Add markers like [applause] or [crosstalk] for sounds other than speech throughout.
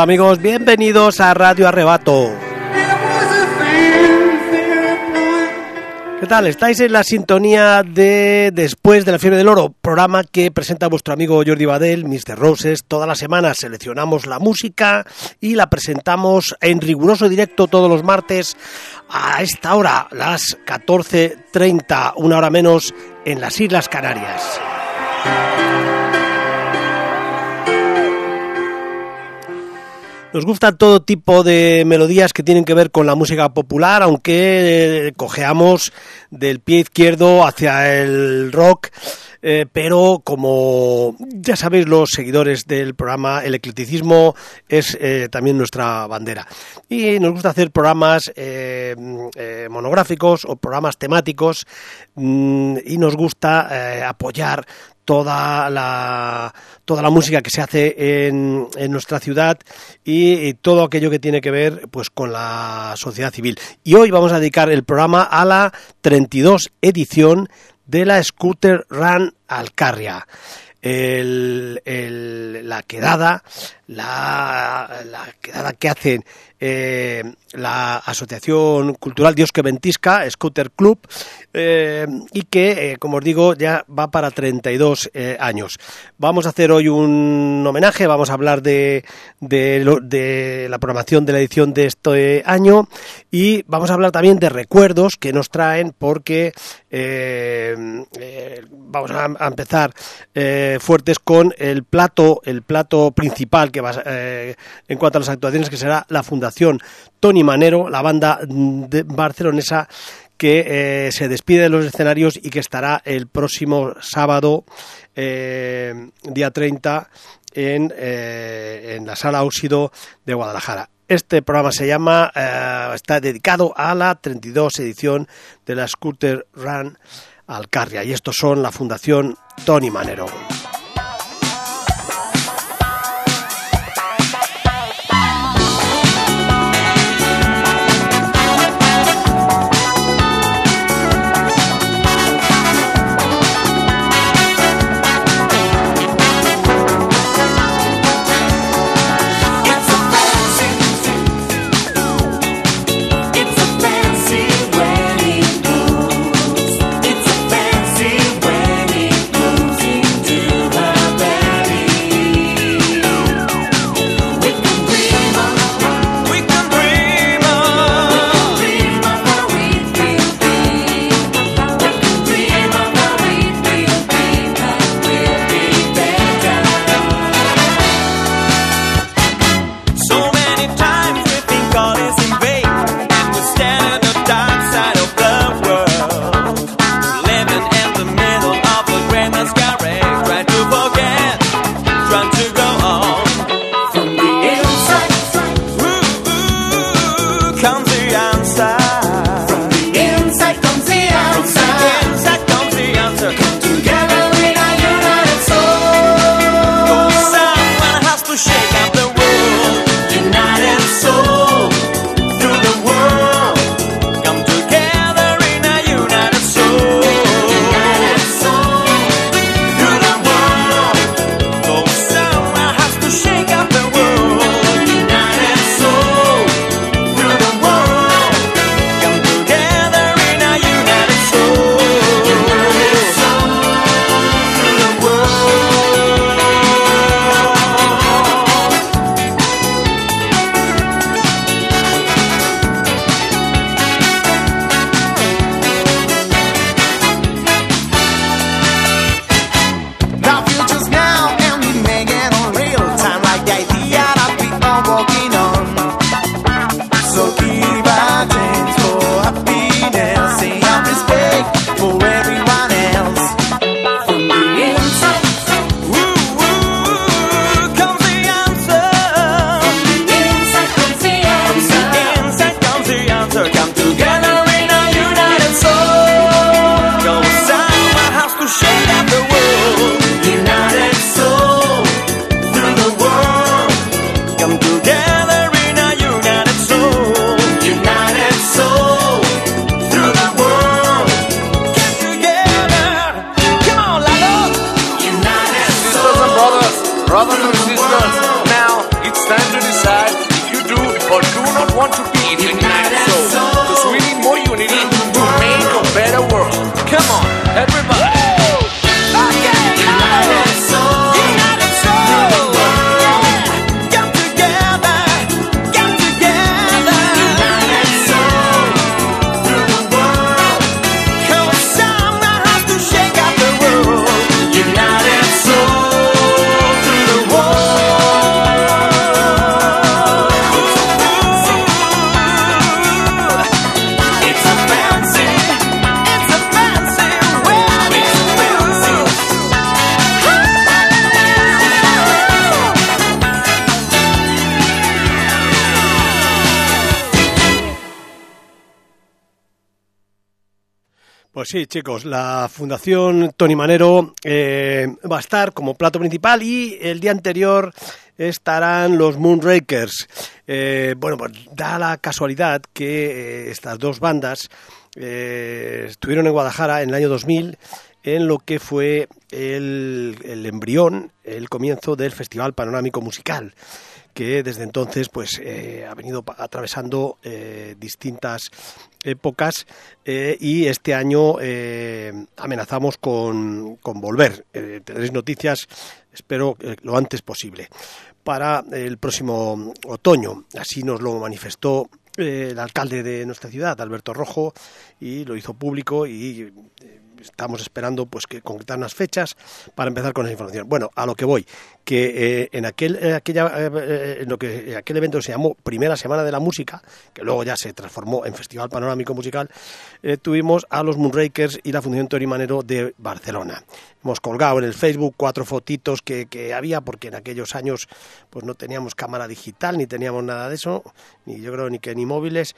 Hola amigos, bienvenidos a Radio Arrebato. ¿Qué tal? Estáis en la sintonía de Después de la Fiebre del Oro, programa que presenta vuestro amigo Jordi Badel, Mr. Roses. Todas las semanas seleccionamos la música y la presentamos en riguroso directo todos los martes a esta hora, las 14.30, una hora menos, en las Islas Canarias. Nos gustan todo tipo de melodías que tienen que ver con la música popular, aunque eh, cojeamos del pie izquierdo hacia el rock. Eh, pero como ya sabéis los seguidores del programa, el eclecticismo es eh, también nuestra bandera. Y nos gusta hacer programas monográficos o programas temáticos mm, y nos gusta apoyar toda la, toda la música que se hace en, nuestra ciudad y, todo aquello que tiene que ver pues con la sociedad civil. Y hoy vamos a dedicar el programa a la 32 edición de la Scooter Run Alcarria. La quedada, la, la quedada que hacen eh, la Asociación Cultural Dios que Ventisca, Scooter Club, eh, y que, eh, como os digo, ya va para 32 años. Vamos a hacer hoy un homenaje, vamos a hablar de, de, la programación de la edición de este año y vamos a hablar también de recuerdos que nos traen porque vamos a, empezar fuertes con el plato, el plato principal que va en cuanto a las actuaciones que será la Fundación Tony Manero, la banda de barcelonesa que eh, se despide de los escenarios y que estará el próximo sábado, eh, día 30, en, eh, en la sala Óxido de Guadalajara. Este programa se llama, está dedicado a la 32 edición de la Scooter Run Alcarria y estos son la Fundación Tony Manero. Sí, chicos, la Fundación Tony Manero eh, va a estar como plato principal y el día anterior estarán los Moonrakers. Eh, bueno, pues da la casualidad que eh, estas dos bandas estuvieron en Guadalajara en el año 2000 en lo que fue el, el embrión, el comienzo del Festival Panorámico Musical que desde entonces pues ha venido atravesando distintas épocas eh, y este año amenazamos con, con volver. tendréis noticias, espero, lo antes posible para el próximo otoño. Así nos lo manifestó el alcalde de nuestra ciudad, Alberto Rojo, y lo hizo público y estamos esperando pues que concretar unas fechas para empezar con esa información. Bueno, a lo que voy, que eh, en aquel aquella eh, en lo que aquel evento se llamó Primera Semana de la Música, que luego ya se transformó en Festival Panorámico Musical, eh, tuvimos a los Moonrakers y la Fundación Tori Manero de Barcelona. Hemos colgado en el Facebook cuatro fotitos que, que había, porque en aquellos años pues no teníamos cámara digital, ni teníamos nada de eso, ni yo creo ni que ni móviles,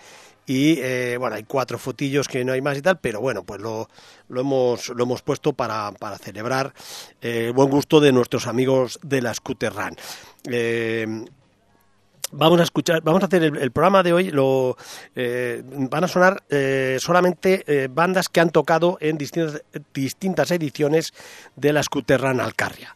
y eh, bueno, hay cuatro fotillos que no hay más y tal, pero bueno, pues lo, lo, hemos, lo hemos puesto para, para celebrar eh, el buen gusto de nuestros amigos de la Scooter Run. Eh, vamos a escuchar, vamos a hacer el, programa de hoy. Lo van a sonar solamente bandas que han tocado en distintas, distintas ediciones de la Scooter Run Alcarria.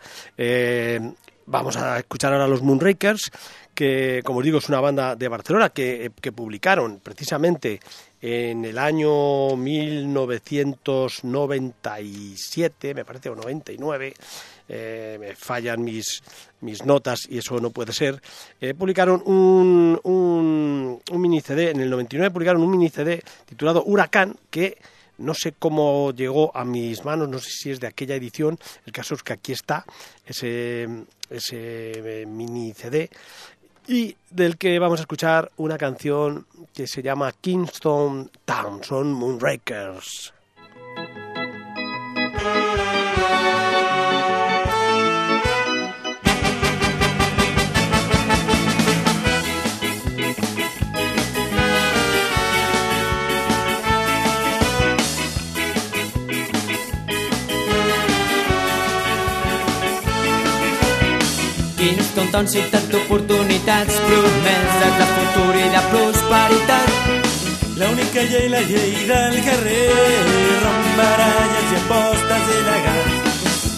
vamos a escuchar ahora a los Moonrakers que, como os digo, es una banda de Barcelona que, publicaron precisamente en el año 1997, me parece, o 99, eh, me fallan mis, mis notas y eso no puede ser, eh, publicaron un, un, un mini CD, en el 99 publicaron un mini CD titulado Huracán, que no sé cómo llegó a mis manos, no sé si es de aquella edición, el caso es que aquí está ese, ese eh, mini CD y del que vamos a escuchar una canción que se llama Kingston Town, son Moonrakers. Town, ciutat d'oportunitats, promeses de futur i de prosperitat. L'única llei, la llei del carrer, romp baralles i apostes il·legals.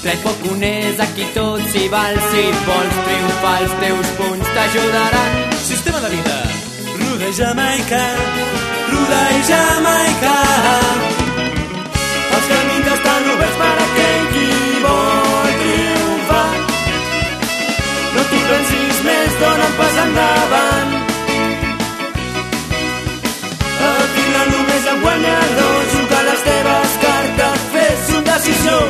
Tret poc uners, aquí tot s'hi val, si vols triomfar els teus punts t'ajudaran. Sistema de vida, ruda jamaica, ruda i jamaica. Els camins estan oberts per a pas endavant. Al final només el guanyador juga les teves cartes, fes un decisor.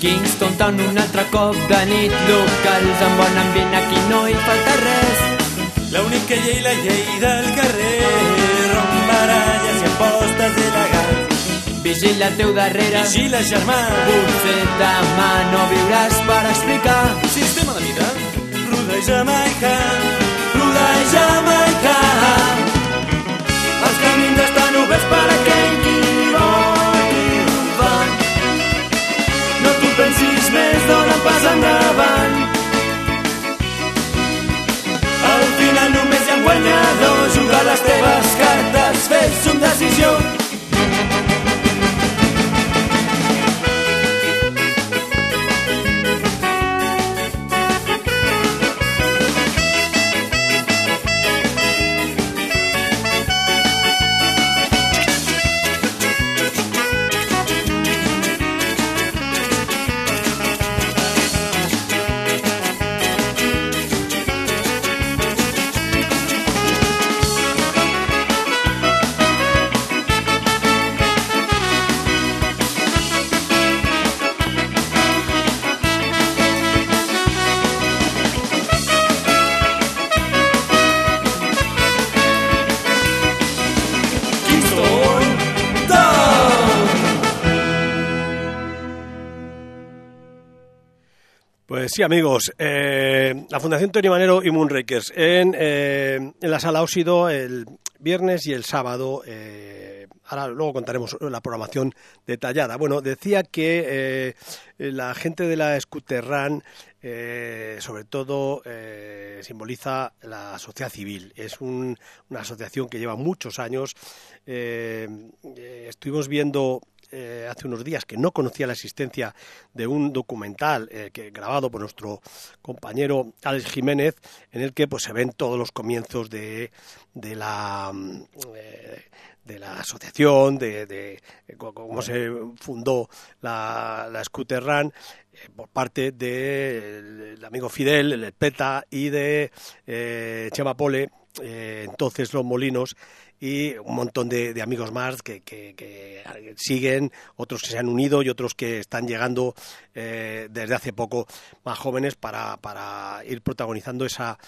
Kingston Town un altre cop de nit, locals amb bon ambient, aquí no hi falta res. L'única llei, la llei del carrer, romp baralles i apostes il·legals. Vigila al teu darrere, Vigila, germà, potser demà no viuràs per explicar. sistema de vida, ruda i jamaica, ruda i jamaica. Els camins estan oberts per aquell qui vol triomfar. No t'ho pensis més, dona pas endavant. Final només hi ha un guanyador, juga les teves cartes, fes una decisió. Pues sí, amigos, eh, la Fundación Tony Manero y Moonrakers en, eh, la sala Ósido el viernes y el sábado. Eh, ahora luego contaremos la programación detallada. Bueno, decía que eh, la gente de la Scooter Run eh, sobre todo eh, simboliza la sociedad civil. Es un, una asociación que lleva muchos años. Eh, eh, estuvimos viendo eh, hace unos días que no conocía la existencia de un documental eh, que grabado por nuestro compañero Alex Jiménez, en el que pues se ven todos los comienzos de, de la mm, eh, de la asociación, de, cómo se fundó la, la Scooter Run por parte del de amigo Fidel, el PETA y de eh, Chema Pole, entonces Los Molinos, y un montón de, amigos más que, que, que, siguen, otros que se han unido y otros que están llegando eh, desde hace poco más jóvenes para, para ir protagonizando esa,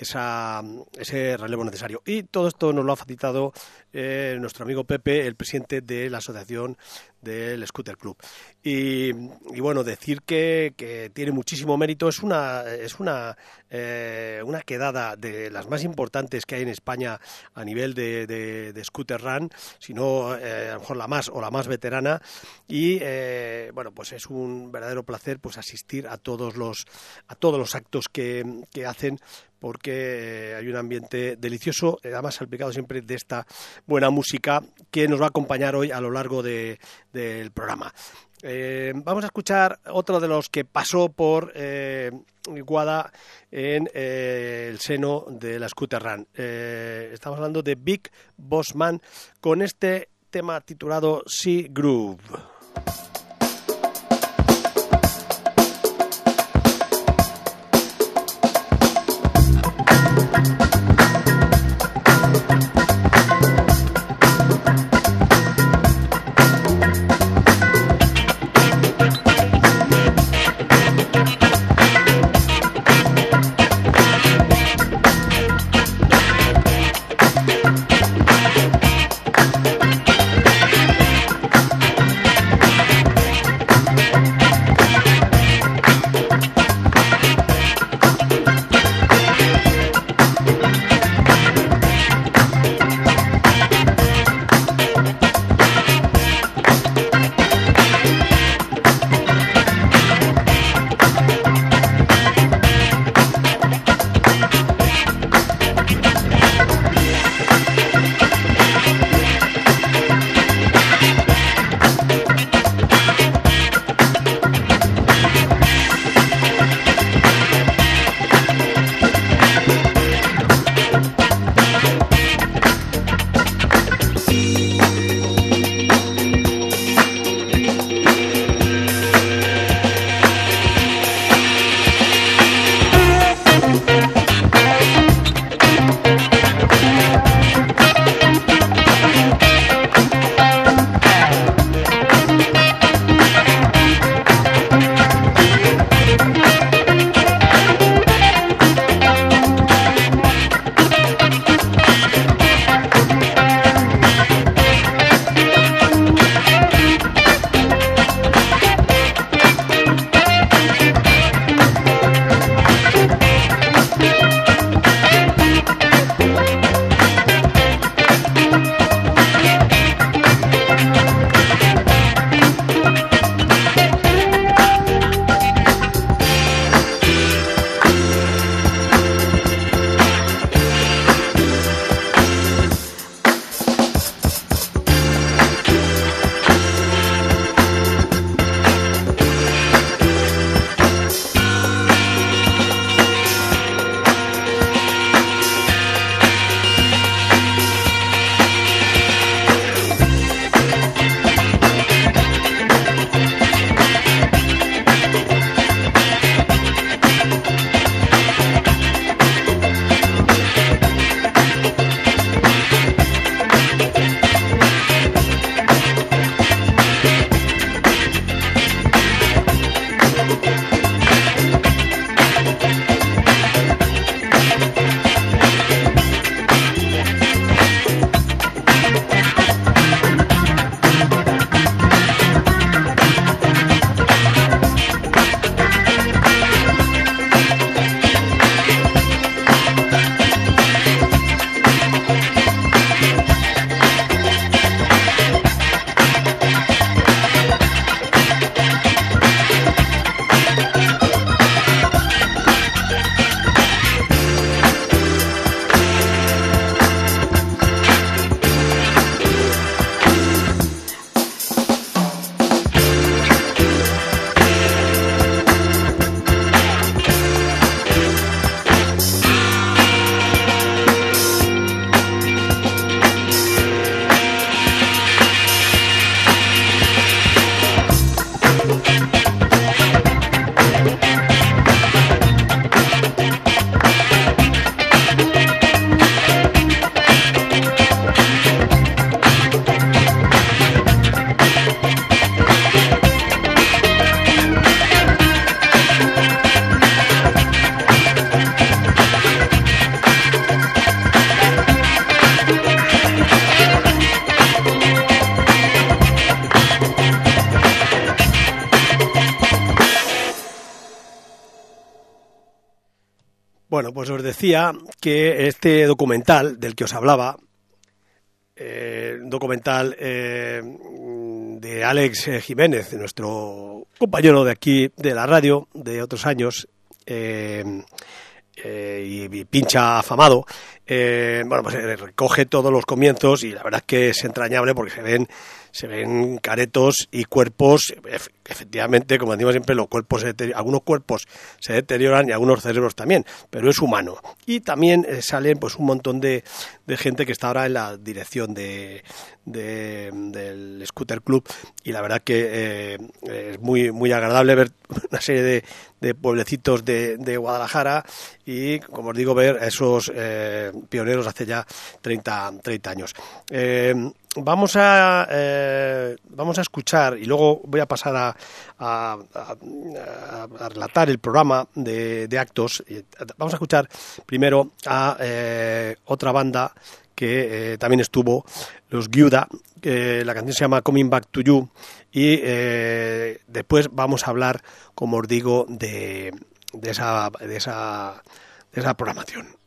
ese relevo necesario. Y todo esto nos lo ha facilitado eh, nuestro amigo Pepe, el presidente de la asociación del Scooter Club. Y, y bueno, decir que, tiene muchísimo mérito es una, es una, eh, una quedada de las más importantes que hay en España a nivel de, de, Scooter Run, si no eh, a lo mejor la más o la más veterana. Y eh, bueno, pues es un verdadero placer pues asistir a todos los, a todos los actos que, que hacen porque hay un ambiente delicioso, además salpicado siempre de esta buena música que nos va a acompañar hoy a lo largo de, del programa. Eh, vamos a escuchar otro de los que pasó por eh, Guada en eh, el seno de la Scooter Run. Eh, estamos hablando de Big Boss Man con este tema titulado Sea Groove. Decía que este documental del que os hablaba, eh, documental eh, de Alex Jiménez, nuestro compañero de aquí de la radio de otros años, eh, eh, y, pincha afamado, eh, bueno, pues recoge todos los comienzos y la verdad es que es entrañable porque se ven se ven caretos y cuerpos, efectivamente, como decimos siempre, los cuerpos algunos cuerpos se deterioran y algunos cerebros también, pero es humano. Y también eh, salen pues un montón de, de, gente que está ahora en la dirección de, del Scooter Club y la verdad que eh, es muy, muy agradable ver una serie de, de pueblecitos de, de, Guadalajara y, como os digo, ver a esos eh, pioneros hace ya 30, 30 años. Eh, vamos a eh, vamos a escuchar y luego voy a pasar a, a, relatar el programa de, de, actos. Vamos a escuchar primero a eh, otra banda que eh, también estuvo, los Giuda, la canción se llama Coming Back to You y eh, después vamos a hablar, como os digo, de, de, esa, de, esa, de esa programación.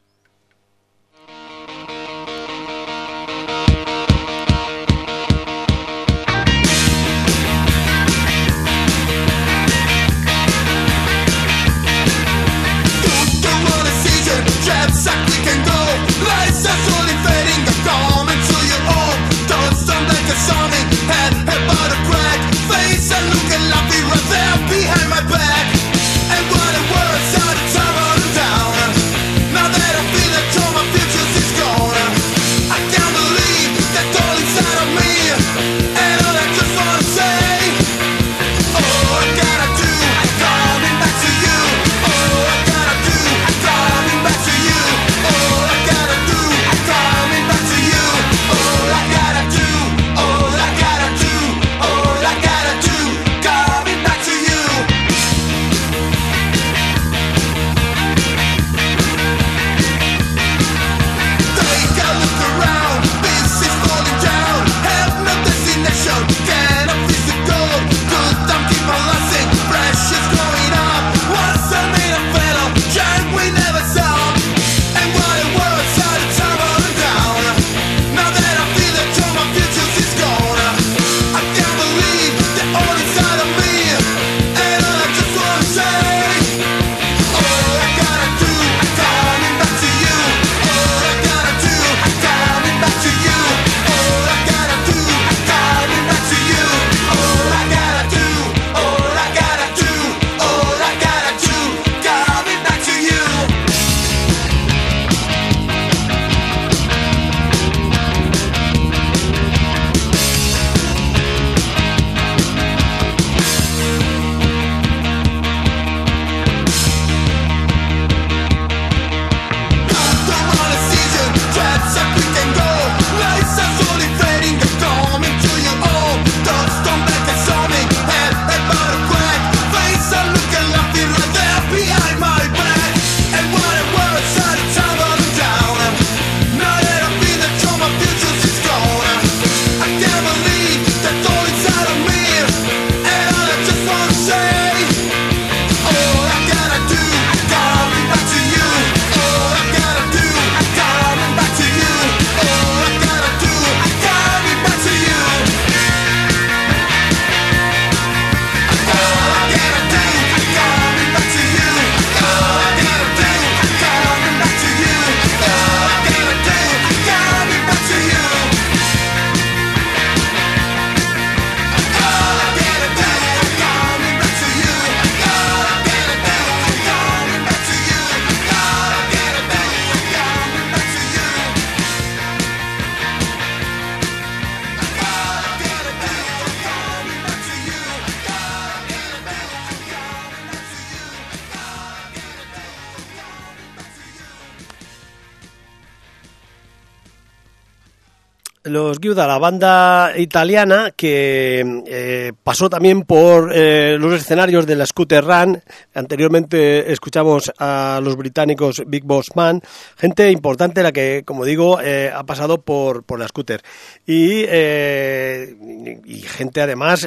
Los Giuda, la banda italiana que eh, pasó también por eh, los escenarios de la Scooter Run. Anteriormente escuchamos a los británicos Big Boss Man, gente importante la que, como digo, eh, ha pasado por, por la Scooter. Y, y gente además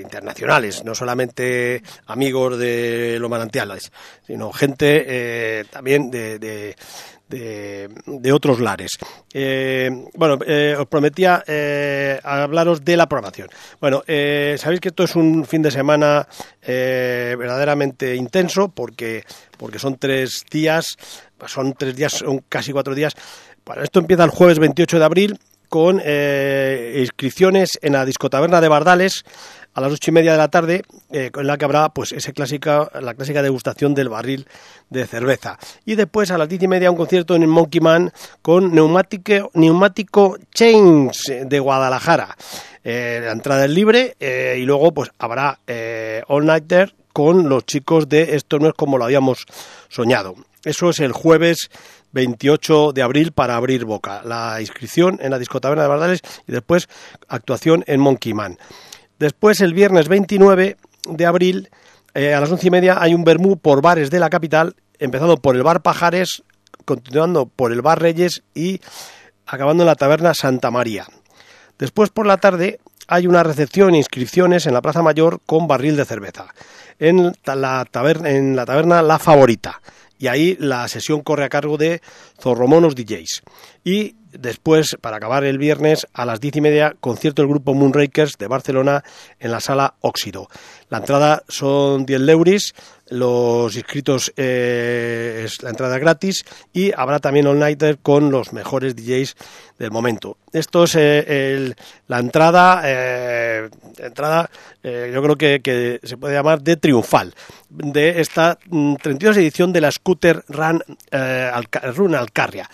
internacionales, no solamente amigos de los manantiales, sino gente también de, otros lares. Eh, bueno, eh, os prometía eh, hablaros de la programación. Bueno, sabéis que esto es un fin de semana verdaderamente intenso porque, porque son tres días, son tres días, son casi cuatro días. Bueno, esto empieza el jueves 28 de abril con inscripciones en la discotaberna de Bardales a las ocho y media de la tarde, eh, en la que habrá pues ese clásica, la clásica degustación del barril de cerveza. Y después a las diez y media un concierto en Monkey Man con neumático, neumático Chains de Guadalajara. Eh, la entrada es libre eh, y luego pues habrá All Nighter con los chicos de Esto no es como lo habíamos soñado. Eso es el jueves 28 de abril para abrir boca. La inscripción en la discoteca de Bardales y después actuación en Monkey Man. Después, el viernes 29 de abril, eh, a las once y media, hay un bermú por bares de la capital, empezando por el bar Pajares, continuando por el bar Reyes y acabando en la taberna Santa María. Después, por la tarde, hay una recepción e inscripciones en la Plaza Mayor con barril de cerveza, en la, taberna la Favorita. Y ahí la sesión corre a cargo de Zorromonos DJs. Y Después, para acabar el viernes, a las diez y media, concierto del grupo Moonrakers de Barcelona en la sala Óxido. La entrada son 10 leuris, los inscritos eh, es la entrada gratis y habrá también all nighter con los mejores DJs del momento. Esto es eh, la entrada, eh, entrada yo creo que, se puede llamar de triunfal de esta 32 mm, edición de la Scooter Run, Run Alcarria.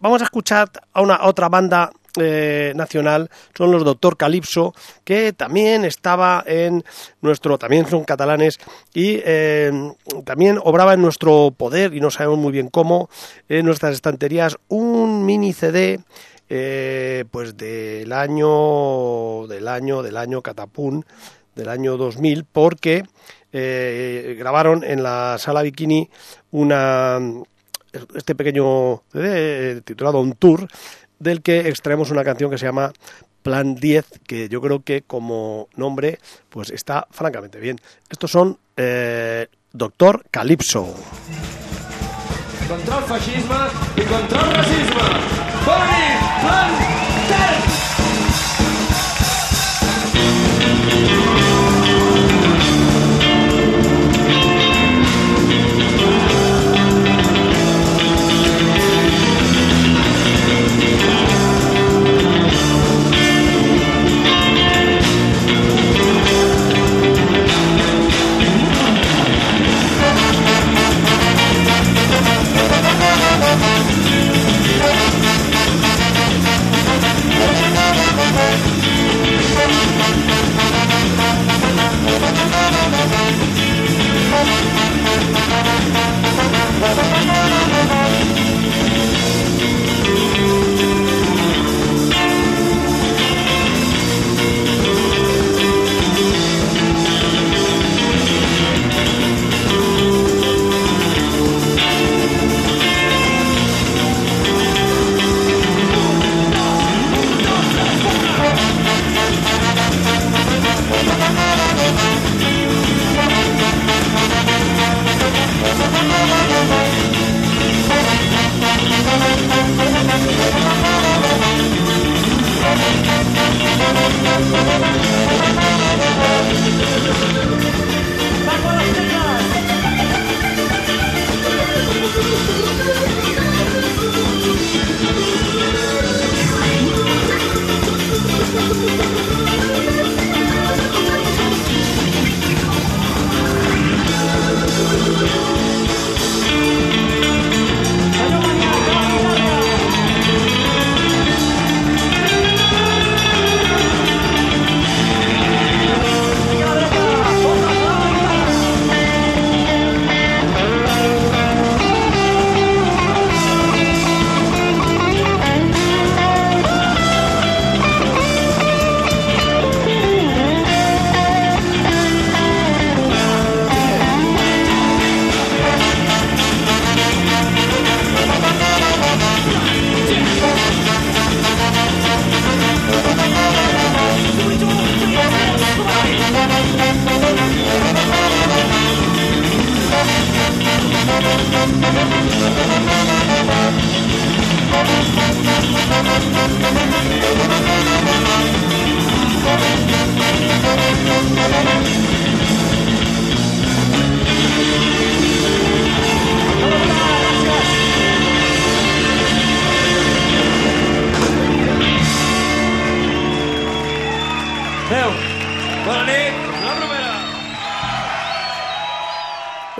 Vamos a escuchar a una otra banda eh, nacional, son los Doctor Calipso, que también estaba en nuestro, también son catalanes y eh, también obraba en nuestro poder y no sabemos muy bien cómo, en nuestras estanterías, un mini CD pues del año del año del año Catapún del año 2000 porque grabaron en la sala Bikini una este pequeño eh, titulado Un Tour, del que extraemos una canción que se llama Plan 10, que yo creo que como nombre pues está francamente bien. Estos son eh, Doctor Calypso. Contra el fascisme i contra el racisme. Plan 10!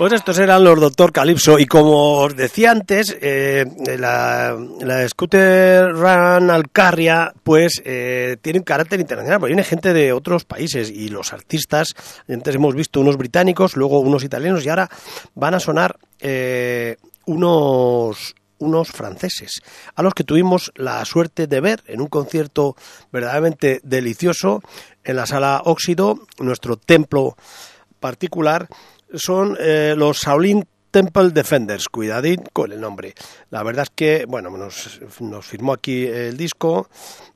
Pues estos eran los Doctor Calypso. Y como os decía antes, eh, la, la Scooter Run Alcarria pues eh, tiene un carácter internacional, porque viene gente de otros países. Y los artistas, antes hemos visto unos británicos, luego unos italianos y ahora van a sonar eh, unos unos franceses, a los que tuvimos la suerte de ver en un concierto verdaderamente delicioso en la sala Óxido, nuestro templo particular, son eh, los Shaolin Temple Defenders, cuidadín con el nombre. La verdad es que, bueno, nos, nos firmó aquí el disco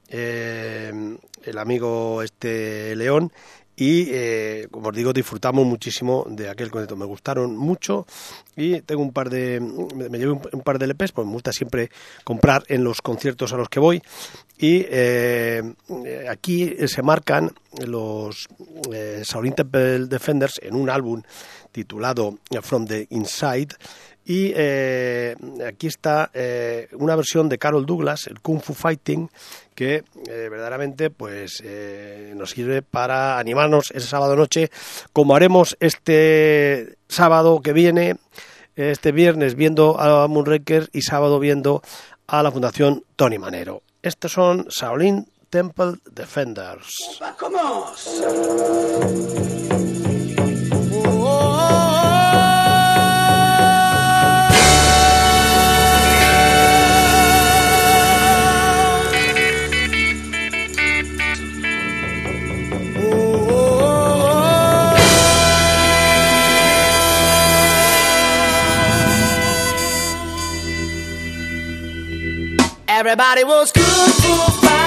eh, el amigo este León y eh, como os digo disfrutamos muchísimo de aquel concierto me gustaron mucho y tengo un par de me llevé un, par de LPs pues me gusta siempre comprar en los conciertos a los que voy y eh, aquí se marcan los eh, Temple Defenders en un álbum titulado From the Inside y eh, aquí está eh, una versión de Carol Douglas, el Kung Fu Fighting, que eh, verdaderamente pues nos sirve para animarnos ese sábado noche, como haremos este sábado que viene, este viernes viendo a Moonraker y sábado viendo a la Fundación Tony Manero. Estos son Shaolin Temple Defenders. Everybody was kung fu fighting.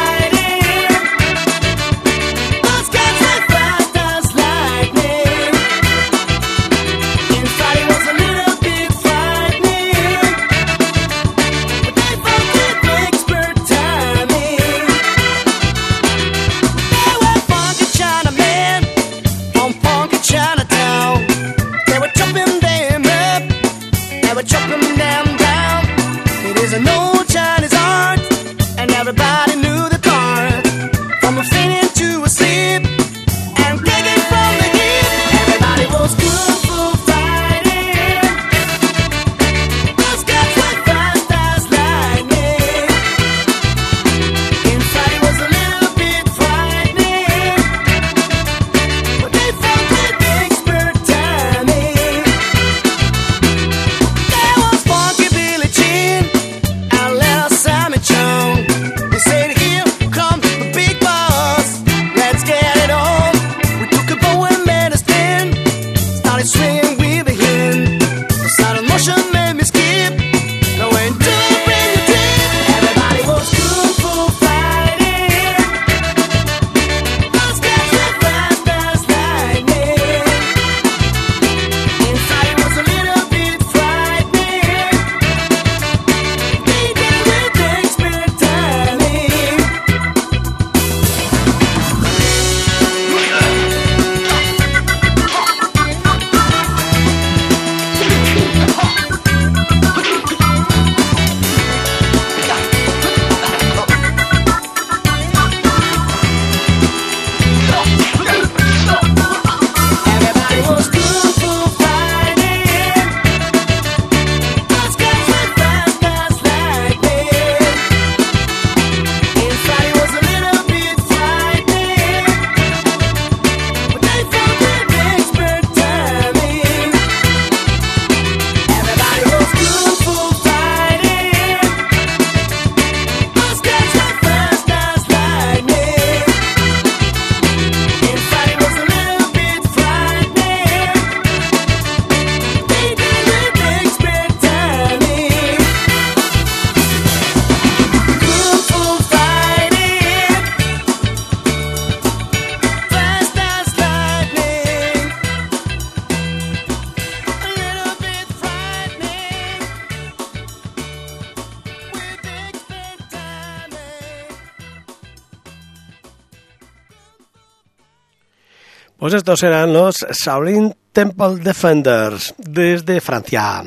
Estos eran los Shaolin Temple Defenders desde Francia.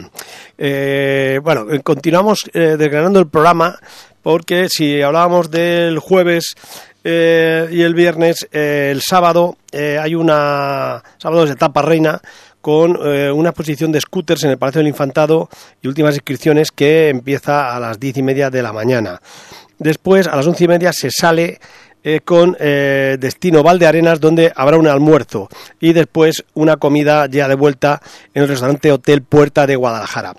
Eh, bueno, continuamos eh, desgranando el programa porque si hablábamos del jueves eh, y el viernes, eh, el sábado, eh, hay una. Sábado es etapa reina con eh, una exposición de scooters en el Palacio del Infantado y últimas inscripciones que empieza a las diez y media de la mañana. Después, a las once y media, se sale eh, con eh, destino Valdearenas, donde habrá un almuerzo y después una comida ya de vuelta en el restaurante Hotel Puerta de Guadalajara.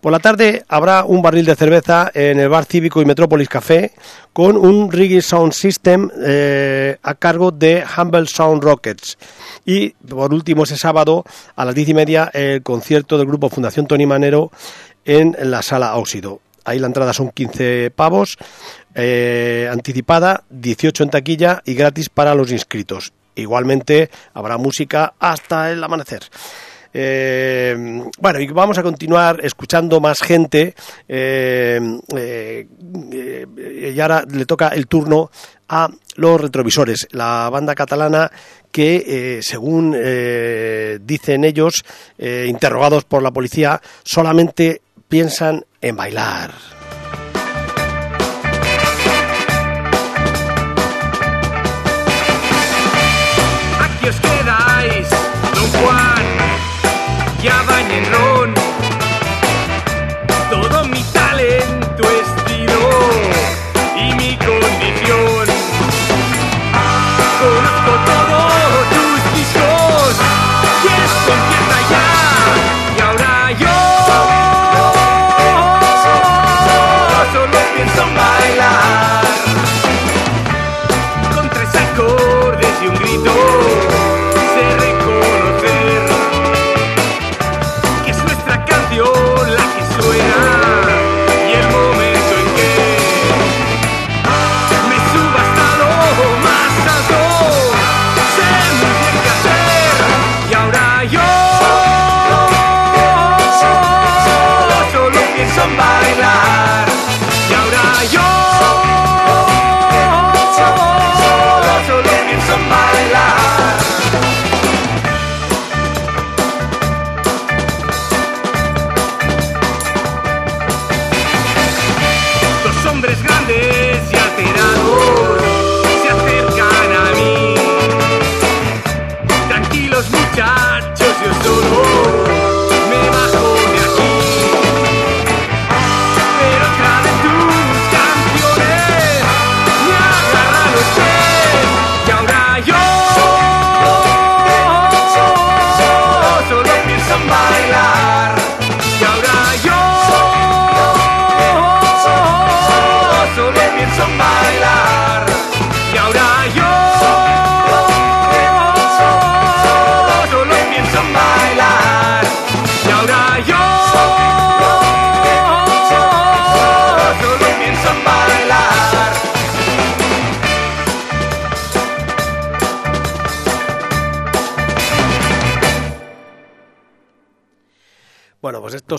Por la tarde habrá un barril de cerveza en el Bar Cívico y Metrópolis Café con un Reggae Sound System eh, a cargo de Humble Sound Rockets. Y por último, ese sábado a las diez y media, el concierto del grupo Fundación Tony Manero en la sala Óxido. Ahí la entrada son 15 pavos, eh, anticipada, 18 en taquilla y gratis para los inscritos. Igualmente habrá música hasta el amanecer. Eh, bueno, y vamos a continuar escuchando más gente. eh, eh, y ahora le toca el turno a los retrovisores, la banda catalana que, eh, según eh, dicen ellos, interrogados por la policía, solamente piensan en bailar. Aquí os quedáis, don Juan, ya baña en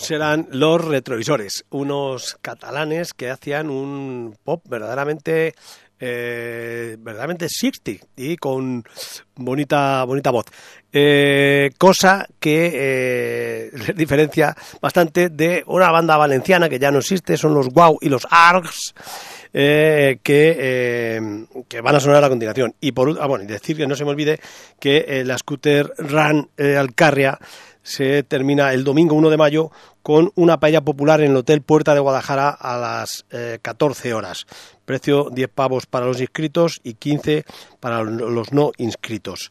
serán los retrovisores, unos catalanes que hacían un pop verdaderamente eh, verdaderamente 60 y con bonita bonita voz. Eh, cosa que eh, [laughs] diferencia bastante de una banda valenciana que ya no existe, son los Wow y los Args. que, van a sonar a continuación. Y por ah, bueno, decir que no se me olvide que la scooter Run Alcarria se termina el domingo 1 de mayo con una paella popular en el Hotel Puerta de Guadalajara a las eh, 14 horas. Precio 10 pavos para los inscritos y 15 para los no inscritos.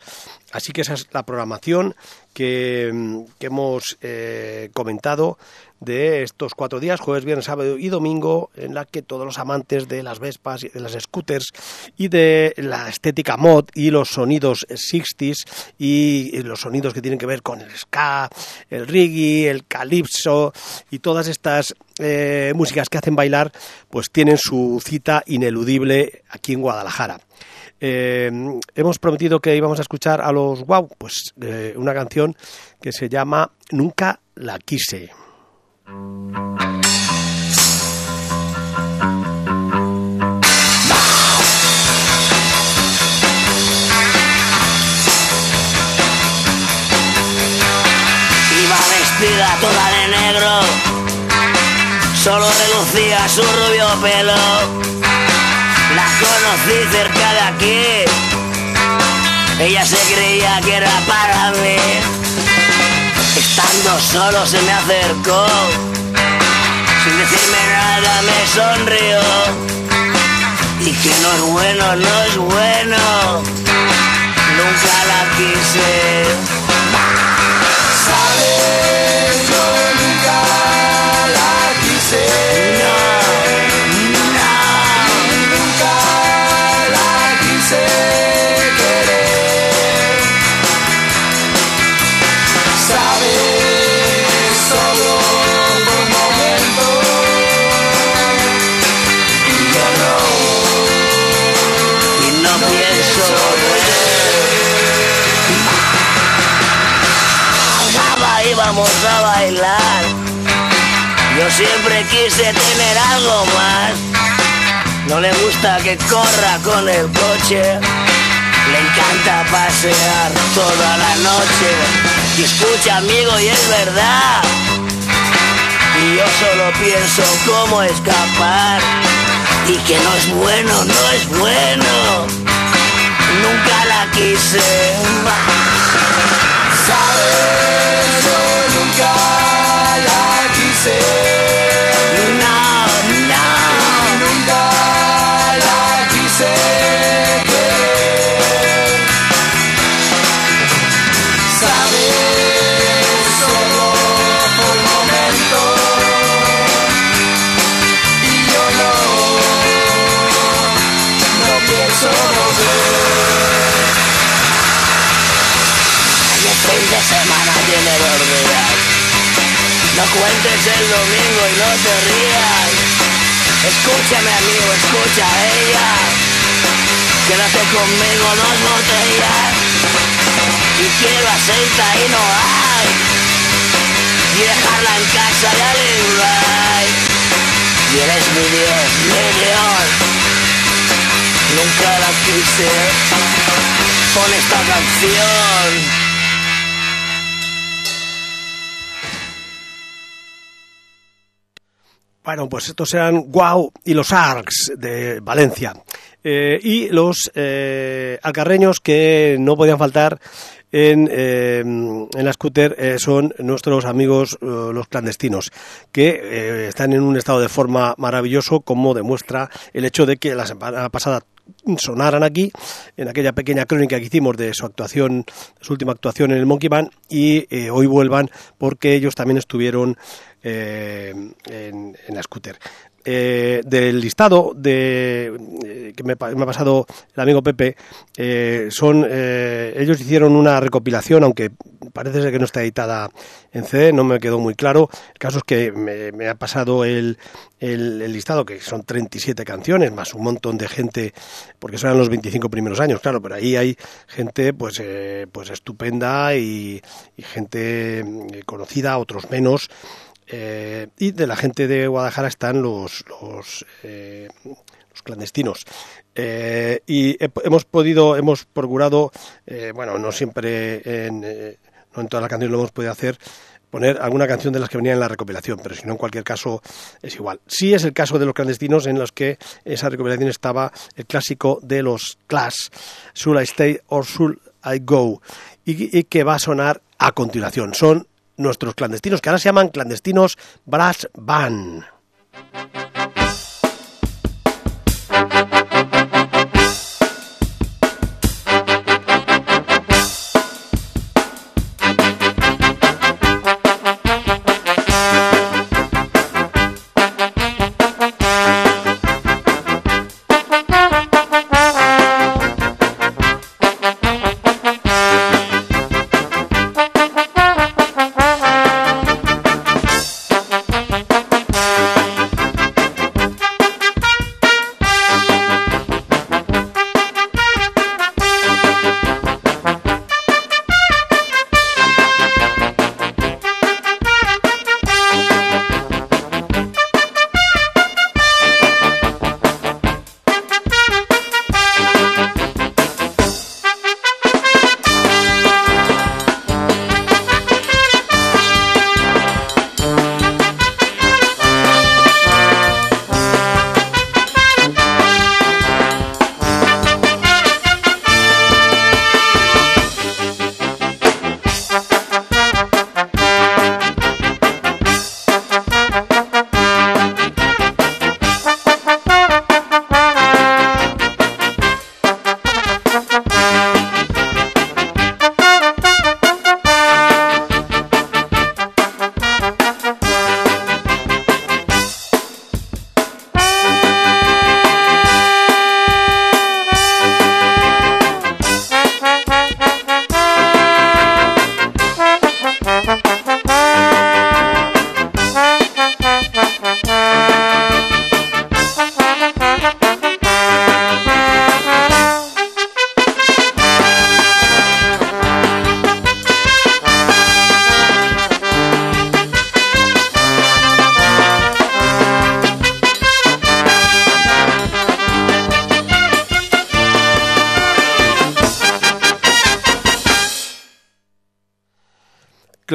Así que esa es la programación que, mm, que hemos eh, comentado de estos cuatro días, jueves, viernes, sábado y domingo, en la que todos los amantes de las Vespas y de las scooters y de la estética mod y los sonidos 60s y los sonidos que tienen que ver con el ska, el reggae, el calipso y todas estas eh, músicas que hacen bailar, pues tienen su cita ineludible aquí en Guadalajara. Eh, hemos prometido que íbamos a escuchar a los Wow, pues eh, una canción que se llama Nunca la quise. Iba vestida toda de negro, solo relucía su rubio pelo. La conocí cerca de aquí. Ella se creía que era para mí. Estando solo se me acercó. Sin decirme nada me sonrió. Y que no es bueno, no es bueno. Nunca la quise. Siempre quise tener algo más. No le gusta que corra con el coche. Le encanta pasear toda la noche. Y escucha, amigo, y es verdad. Y yo solo pienso cómo escapar. Y que no es bueno, no es bueno. Nunca la quise. ¿Sabes? Yo nunca la quise. Domingo y no te rías. Escúchame amigo, escucha a ella. Quédate conmigo dos botellas. Y quiero aceita y no hay. Y dejarla en casa de Alibay. Y eres mi Dios, mi Dios. Nunca la quise. Pon esta canción. Bueno, pues estos eran Guau y los Arcs de Valencia. Eh, y los eh, alcarreños que no podían faltar en, eh, en la scooter eh, son nuestros amigos los clandestinos, que están en un estado de forma maravilloso, como demuestra el hecho de que la semana pasada sonaran aquí en aquella pequeña crónica que hicimos de su actuación, su última actuación en el Monkey Band y eh, hoy vuelvan porque ellos también estuvieron eh, en la scooter. Eh, del listado de eh, que me, me ha pasado el amigo Pepe eh, son eh, ellos hicieron una recopilación aunque parece ser que no está editada en CD no me quedó muy claro. El caso es que me, ha pasado el, el, el listado que son 37 canciones más un montón de gente porque son los 25 primeros años claro pero ahí hay gente pues eh, pues estupenda y, y gente eh, conocida otros menos eh, y de la gente de Guadalajara están los los, eh, clandestinos Eh, y he- hemos podido hemos procurado bueno no siempre en, no en todas las canciones lo hemos podido hacer poner alguna canción de las que venían en la recopilación, pero si no en cualquier caso es igual. Sí es el caso de los clandestinos en los que esa recopilación estaba el clásico de los Clash, Should I Stay or Should I Go, y, y que va a sonar a continuación. Son nuestros clandestinos, que ahora se llaman clandestinos Brass Band.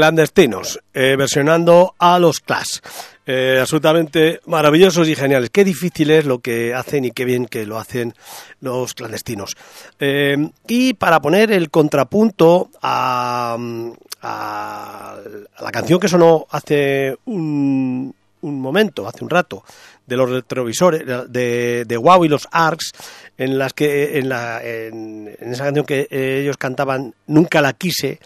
Clandestinos, eh, versionando a los Clash. Eh, absolutamente maravillosos y geniales. Qué difícil es lo que hacen y qué bien que lo hacen los clandestinos. Eh, y para poner el contrapunto a, a la canción que sonó hace un, momento, hace un rato, de los retrovisores de, Wow y los Arcs, en las que en, la, en, en esa canción que ellos cantaban Nunca la quise.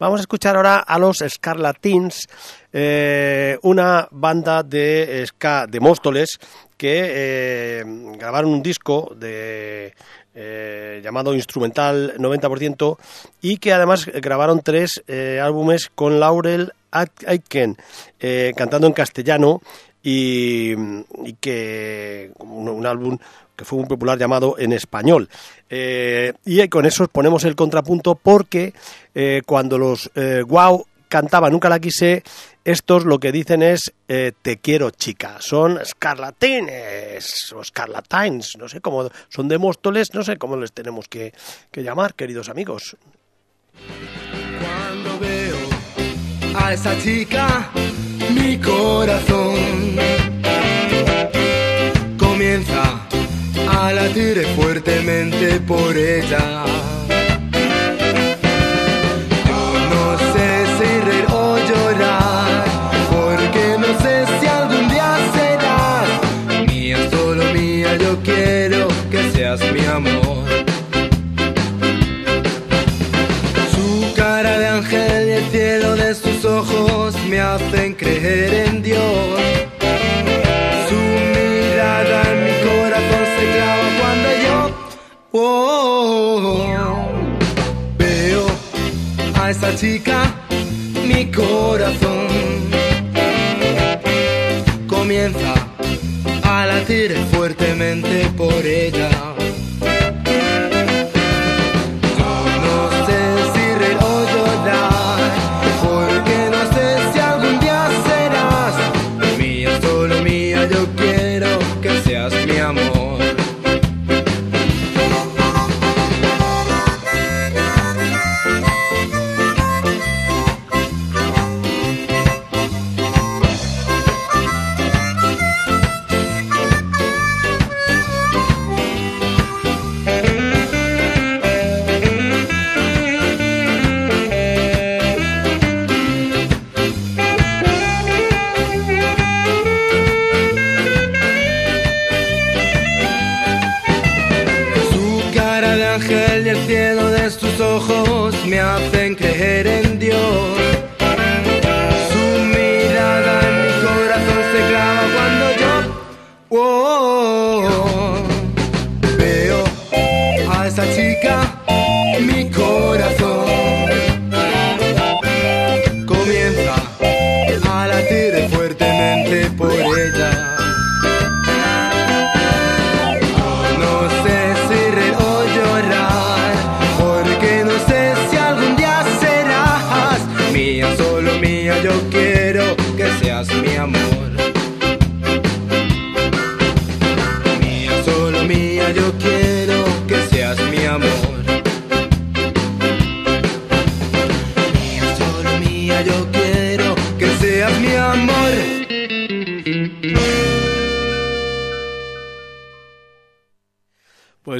Vamos a escuchar ahora a los Scarlatins, eh, una banda de ska de Móstoles que eh, grabaron un disco de eh, llamado Instrumental 90% y que además grabaron tres eh, álbumes con Laurel Aitken cantando en castellano y, y que un álbum que fue muy popular llamado En Español. Eh, y con eso ponemos el contrapunto porque eh, cuando los eh, Wow cantaban Nunca la quise, estos lo que dicen es eh, Te quiero chica. Son escarlatines o escarlatines, no sé cómo, son de Móstoles, no sé cómo les tenemos que, que llamar, queridos amigos. Cuando veo a esa chica, mi corazón comienza a latir fuertemente por ella. Yo no sé si reír o llorar, porque no sé si algún día serás mía, solo mía. Yo quiero que seas mi amor. Su cara de ángel y el cielo de sus ojos me hacen creer en Dios. Oh, veo a esa chica, mi corazón comienza a latir fuertemente por ella. Ángel y el cielo de sus ojos me hacen creer en Dios.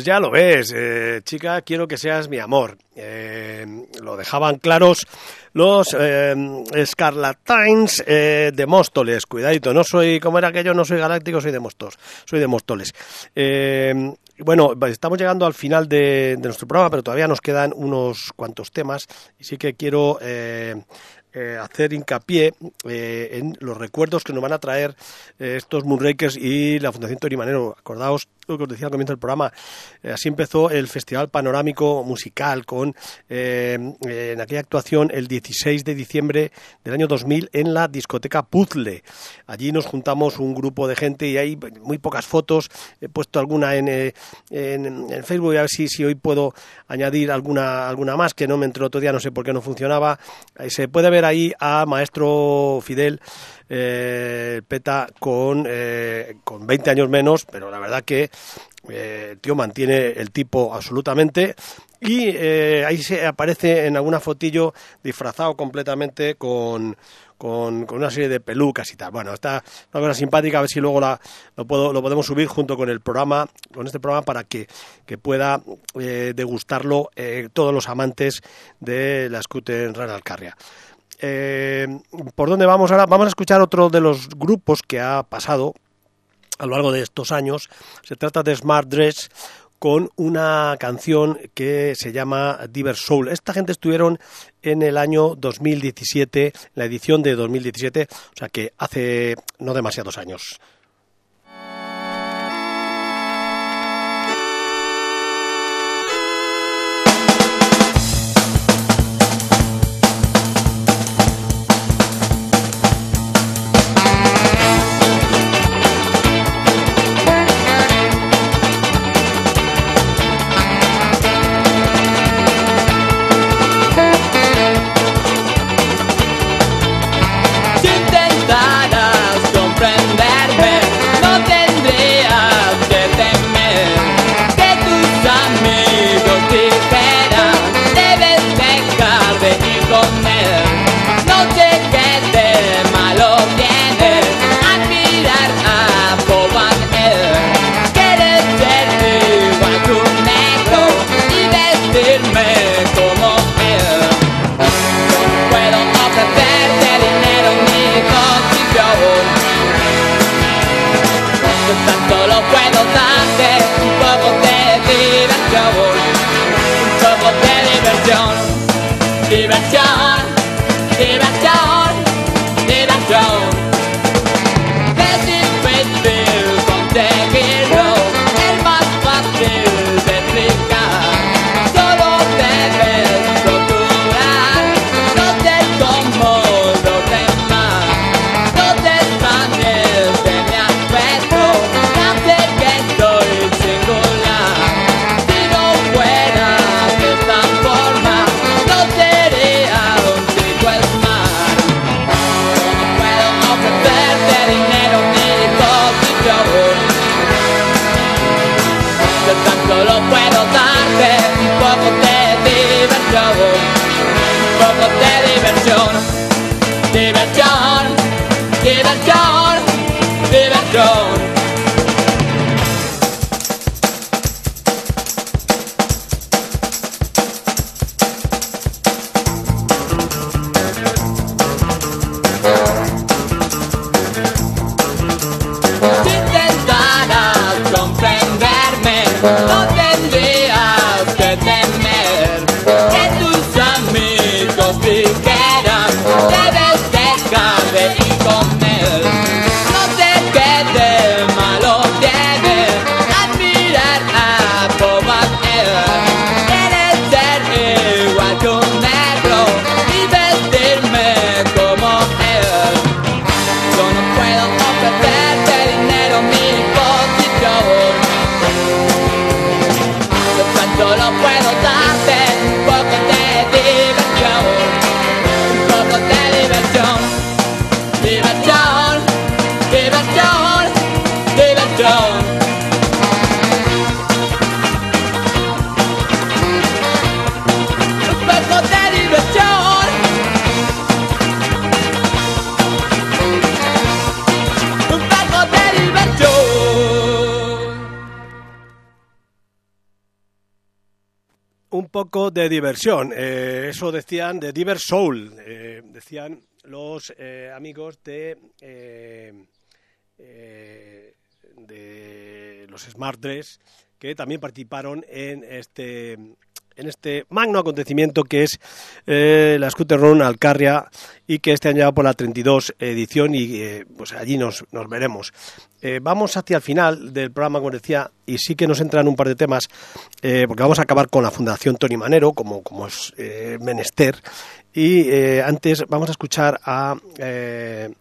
Pues ya lo ves, eh, chica, quiero que seas mi amor. Eh, lo dejaban claros los eh, eh, de Móstoles. Cuidadito, no soy, como era aquello, no soy galáctico, soy de Móstoles. Soy de Móstoles. Bueno, estamos llegando al final de, de nuestro programa, pero todavía nos quedan unos cuantos temas y sí que quiero eh, hacer hincapié eh, en los recuerdos que nos van a traer eh, estos Moonrakers y la Fundación Tori Manero. Acordaos lo que os decía al comienzo del programa. Así empezó el Festival Panorámico Musical con en aquella actuación el 16 de diciembre del año 2000 en la discoteca Puzzle. Allí nos juntamos un grupo de gente y hay muy pocas fotos. He puesto alguna en, en, en Facebook y a ver si, si hoy puedo añadir alguna, alguna más que no me entró otro día, no sé por qué no funcionaba. Se puede ver ahí a maestro Fidel eh, Peta con, eh, con 20 años menos, pero la verdad que eh, el tío mantiene el tipo absolutamente y eh, ahí se aparece en alguna fotillo disfrazado completamente con, con, una serie de pelucas y tal. Bueno, está una cosa simpática, a ver si luego la, lo, puedo, lo podemos subir junto con el programa, con este programa para que, que pueda degustarlo todos los amantes de la Scooter Run Alcarria. Eh, ¿Por dónde vamos ahora? Vamos a escuchar otro de los grupos que ha pasado a lo largo de estos años. Se trata de Smart Dress con una canción que se llama Diver Soul. Esta gente estuvieron en el año 2017, la edición de 2017, o sea que hace no demasiados años. Tan solo puedo darte de diversión, eh, eso decían de Diver Soul, eh, decían los eh, amigos de, de los Smart Dress que también participaron en este en este magno acontecimiento que es eh, la Scooter Run Alcarria y que este año va por la 32 edición y eh, pues allí nos, nos veremos. Eh, vamos hacia el final del programa, como decía, y sí que nos entran un par de temas, porque vamos a acabar con la Fundación Tony Manero, como, como es menester, y antes vamos a escuchar a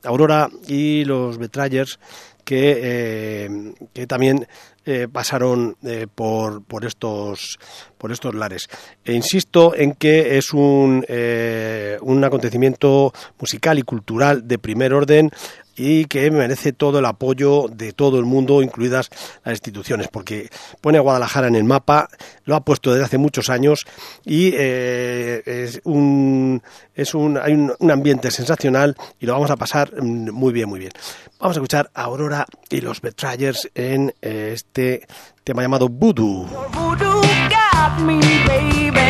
Aurora y los Betrayers que, que también eh, pasaron eh, por, por, estos, por estos lares. E insisto en que es un, eh, un acontecimiento musical y cultural de primer orden y que merece todo el apoyo de todo el mundo, incluidas las instituciones, porque pone a Guadalajara en el mapa, lo ha puesto desde hace muchos años y eh, es un, es un, hay un, ambiente sensacional y lo vamos a pasar mm, muy bien, muy bien. Vamos a escuchar a Aurora y los Betrayers en eh, este tema llamado Voodoo. Voodoo got me, baby.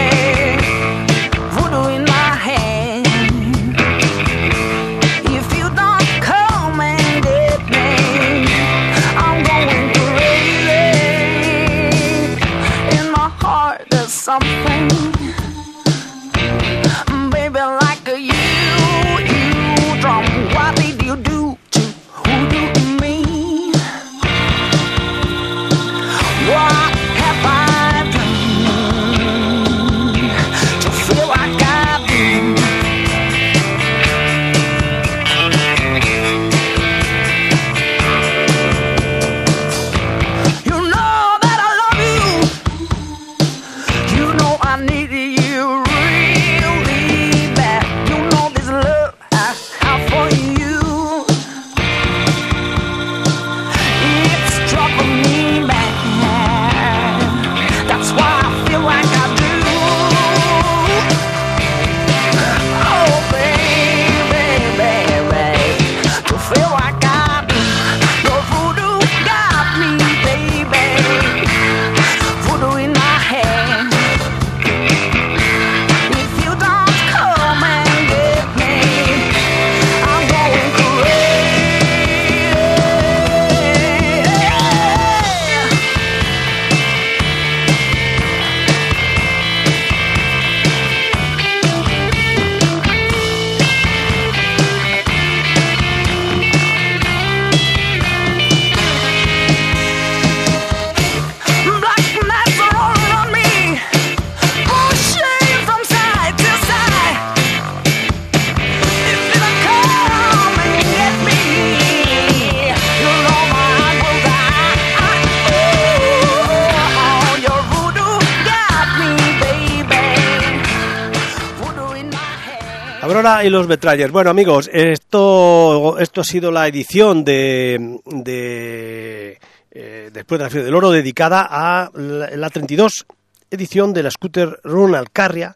Aurora y los Betrayers. Bueno, amigos, esto, esto ha sido la edición de, de eh, después de la Feria del Oro dedicada a la, la 32 edición de la Scooter Run Alcarria.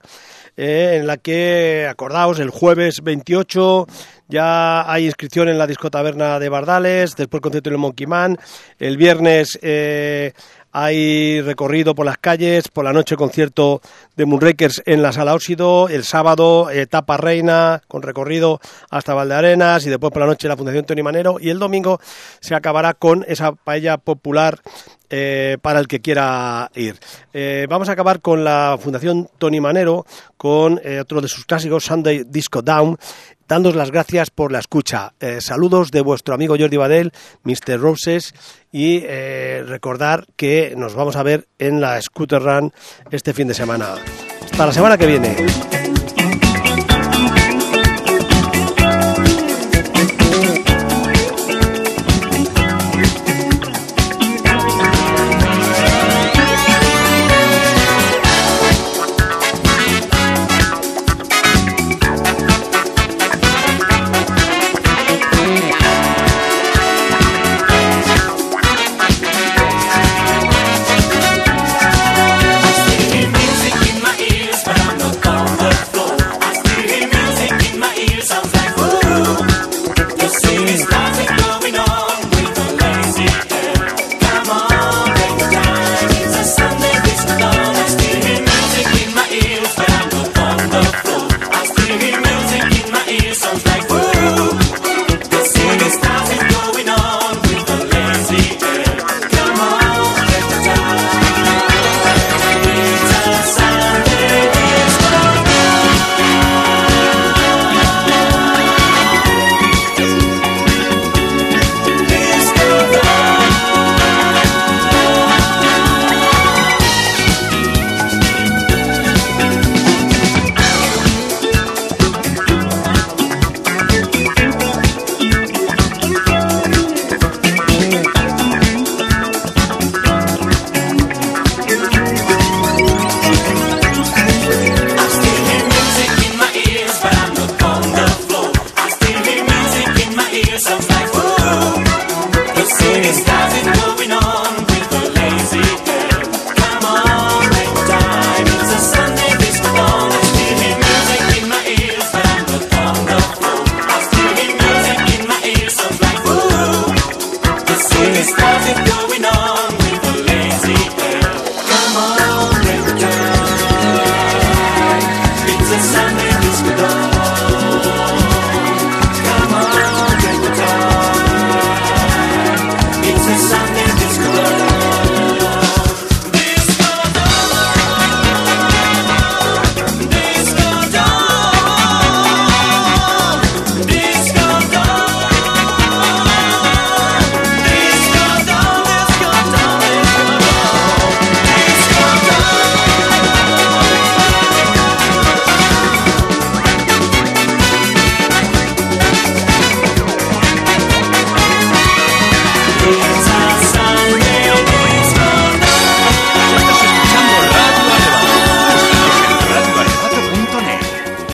eh, en la que, acordaos, el jueves 28 ya hay inscripción en la discotaberna de Bardales, después concierto en el Monkey Man, el viernes eh, hay recorrido por las calles, por la noche concierto de Moonrakers en la Sala Óxido, el sábado etapa reina con recorrido hasta Valdearenas y después por la noche la Fundación Tony Manero y el domingo se acabará con esa paella popular eh, para el que quiera ir. Eh, vamos a acabar con la Fundación Tony Manero, con eh, otro de sus clásicos, Sunday Disco Down, dándos las gracias por la escucha. Eh, saludos de vuestro amigo Jordi Badel, Mr. Roses, y eh, recordar que nos vamos a ver en la Scooter Run este fin de semana. Hasta la semana que viene.